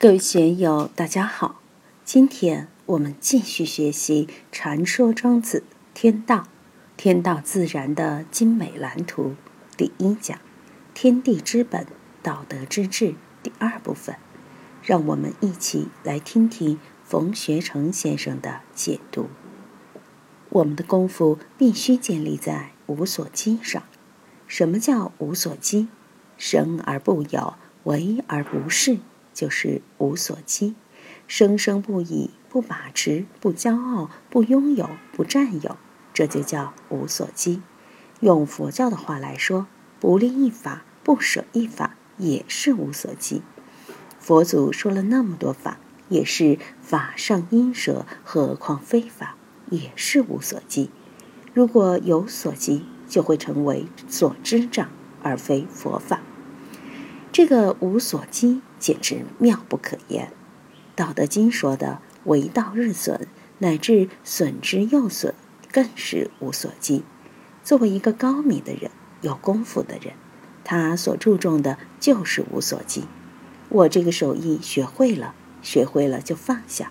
各位学友，大家好！今天我们继续学习《禅说庄子天道》，天道自然的精美蓝图第一讲：天地之本，道德之治第二部分。让我们一起来听听冯学成先生的解读。我们的功夫必须建立在无所积上。什么叫无所积？生而不有，为而不恃。就是无所积，生生不已，不把持，不骄傲，不拥有，不占有，这就叫无所积。用佛教的话来说，不立一法，不舍一法，也是无所积。佛祖说了那么多法，也是法上应舍，何况非法，也是无所积。如果有所积，就会成为所知障，而非佛法。这个无所积。简直妙不可言，《道德经》说的“为道日损，乃至损之又损”，更是无所忌。作为一个高明的人、有功夫的人，他所注重的就是无所忌。我这个手艺学会了，学会了就放下；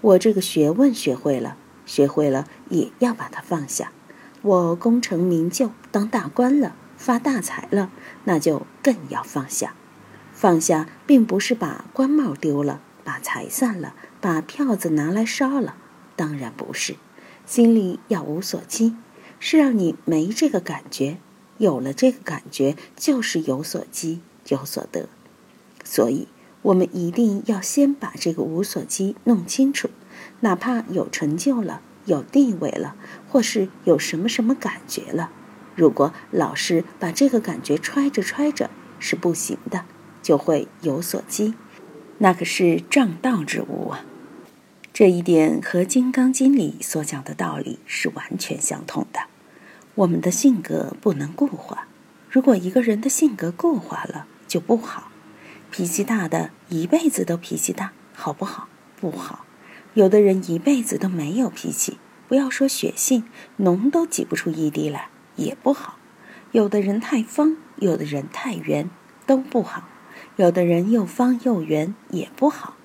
我这个学问学会了，学会了也要把它放下。我功成名就，当大官了，发大财了，那就更要放下。放下，并不是把官帽丢了，把财散了，把票子拿来烧了，当然不是。心里要无所积，是让你没这个感觉，有了这个感觉，就是有所积，有所得。所以，我们一定要先把这个无所积弄清楚。哪怕有成就了，有地位了，或是有什么什么感觉了，如果老是把这个感觉揣着揣着，是不行的。就会有所积，那可是正道之物啊！这一点和《金刚经》里所讲的道理是完全相同的。我们的性格不能固化，如果一个人的性格固化了，就不好。脾气大的一辈子都脾气大，好不好？不好。有的人一辈子都没有脾气，不要说血性，脓都挤不出一滴来，也不好。有的人太方，有的人太圆，都不好。有的人又方又圆也不好，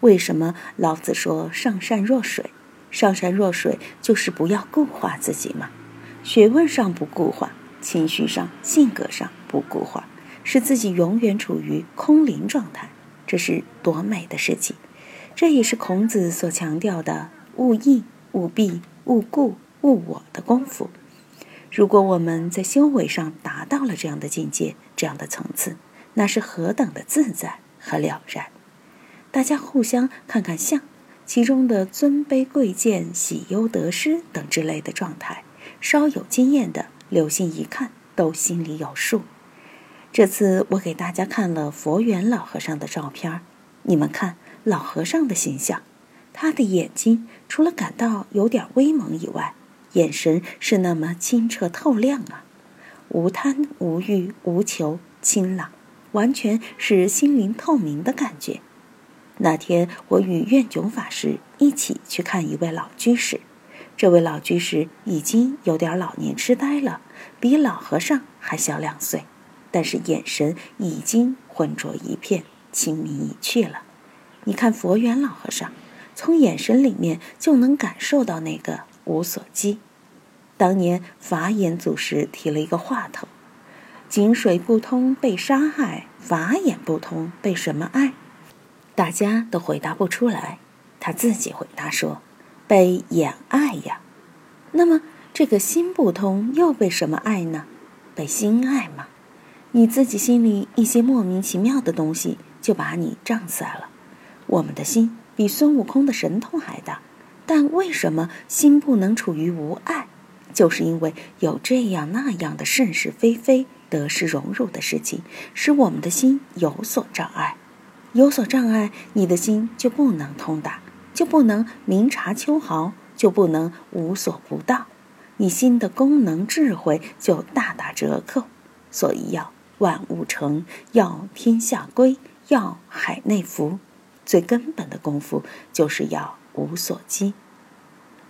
为什么老子说上善若水？上善若水就是不要固化自己嘛。学问上不固化，情绪上、性格上不固化，使自己永远处于空灵状态，这是多美的事情！这也是孔子所强调的“勿义、勿必、勿固、勿我”的功夫。如果我们在修为上达到了这样的境界、这样的层次，那是何等的自在和了然！大家互相看看相，其中的尊卑贵贱、喜忧得失等之类的状态，稍有经验的留心一看，都心里有数。这次我给大家看了佛缘老和尚的照片，你们看老和尚的形象，他的眼睛除了感到有点威猛以外，眼神是那么清澈透亮啊，无贪无欲无求，清朗。完全是心灵透明的感觉。那天我与愿炯法师一起去看一位老居士，这位老居士已经有点老年痴呆了，比老和尚还小两岁，但是眼神已经浑浊一片，清明已去了。你看佛缘老和尚，从眼神里面就能感受到那个无所积。当年法眼祖师提了一个话头。井水不通被杀害，法眼不通被什么爱？大家都回答不出来。他自己回答说：“被眼爱呀。”那么这个心不通又被什么爱呢？被心爱吗？你自己心里一些莫名其妙的东西就把你障塞了。我们的心比孙悟空的神通还大，但为什么心不能处于无爱？就是因为有这样那样的是是非非。得失荣辱的事情，使我们的心有所障碍，有所障碍，你的心就不能通达，就不能明察秋毫，就不能无所不到，你心的功能智慧就大打折扣。所以要万物成，要天下归，要海内服，最根本的功夫就是要无所积。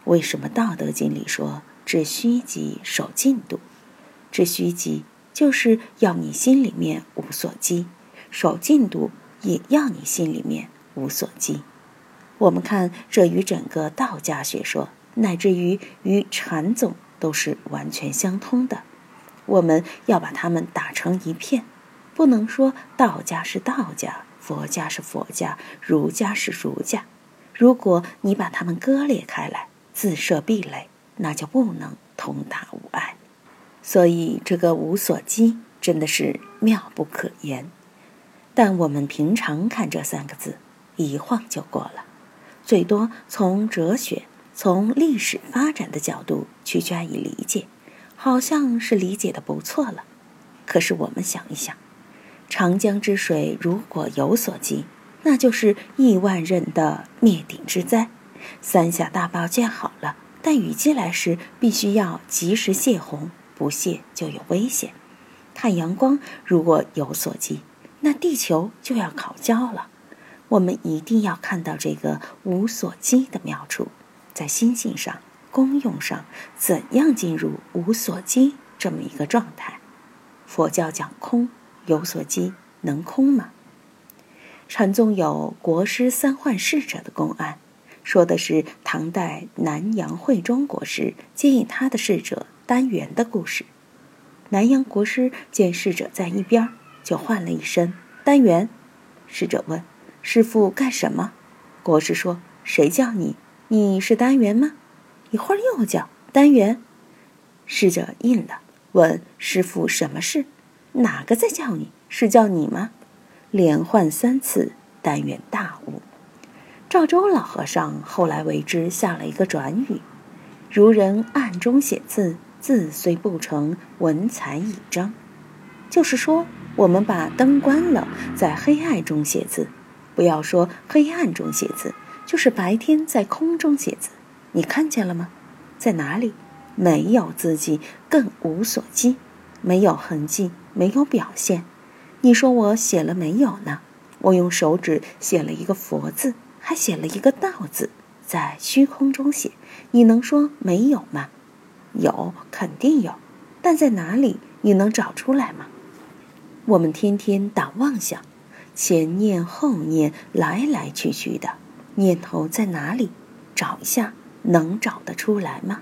为什么《道德经》里说“致虚极，守静笃”？致虚极。就是要你心里面无所积，守静度，也要你心里面无所积。我们看，这与整个道家学说，乃至于与禅宗都是完全相通的。我们要把它们打成一片，不能说道家是道家，佛家是佛家，儒家是儒家。如果你把它们割裂开来，自设壁垒，那就不能通达无碍。所以，这个无所积真的是妙不可言。但我们平常看这三个字，一晃就过了，最多从哲学、从历史发展的角度去加以理解。好像是理解的不错了，可是我们想一想，长江之水如果有所积，那就是亿万人的灭顶之灾。三峡大坝建好了，但雨季来时必须要及时泄洪，不泄就有危险。太阳光如果有所积，那地球就要烤焦了。我们一定要看到这个无所积的妙处，在心性上。功用上，怎样进入无所积这么一个状态？佛教讲空，有所积能空吗？禅宗有国师三换侍者的公案，说的是唐代南阳慧忠国师接应他的侍者丹元的故事。南阳国师见侍者在一边，就唤了一声“丹元”。侍者问：“师傅干什么？”国师说：“谁叫你？你是丹元吗？”一会儿又叫单元，侍者应了，问师傅什么事？哪个在叫你？是叫你吗？连唤三次，单元大悟。赵州老和尚后来为之下了一个转语：如人暗中写字，字虽不成，文采已彰。就是说，我们把灯关了，在黑暗中写字，不要说黑暗中写字，就是白天在空中写字。你看见了吗？在哪里？没有字迹，更无所积，没有痕迹，没有表现。你说我写了没有呢？我用手指写了一个佛字，还写了一个道字，在虚空中写。你能说没有吗？有，肯定有。但在哪里？你能找出来吗？我们天天打妄想，前念后念，来来去去的，念头在哪里？找一下。能找得出来吗？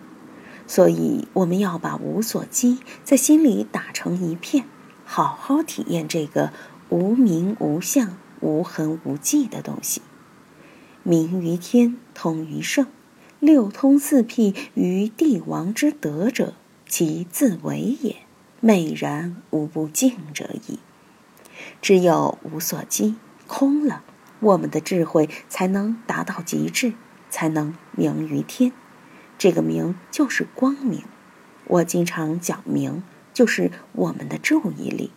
所以我们要把无所积在心里打成一片，好好体验这个无名无相、无痕无迹的东西。明于天，通于圣，六通四辟于帝王之德者，其自为也，美然无不敬者矣。只有无所积，空了，我们的智慧才能达到极致。才能明于天，这个明就是光明。我经常讲明，就是我们的注意力，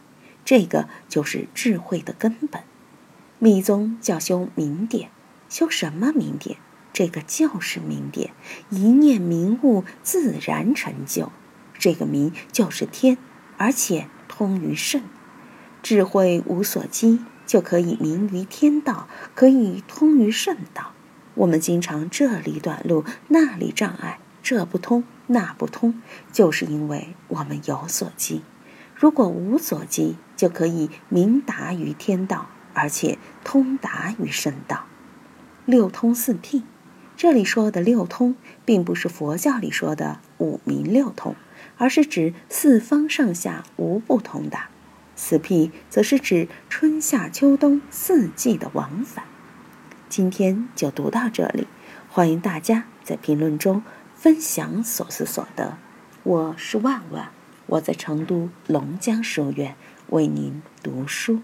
这个就是智慧的根本。密宗叫修明点，修什么明点？这个就是明点，一念明悟，自然成就。这个明就是天，而且通于圣，智慧无所积，就可以明于天道，可以通于圣道。我们经常这里短路，那里障碍，这不通，那不通，就是因为我们有所积。如果无所积，就可以明达于天道，而且通达于圣道。六通四辟，这里说的六通，并不是佛教里说的五明六通，而是指四方上下无不通达。四辟则是指春夏秋冬四季的往返。今天就读到这里，欢迎大家在评论中分享所思所得。我是万万，我在成都龙江书院为您读书。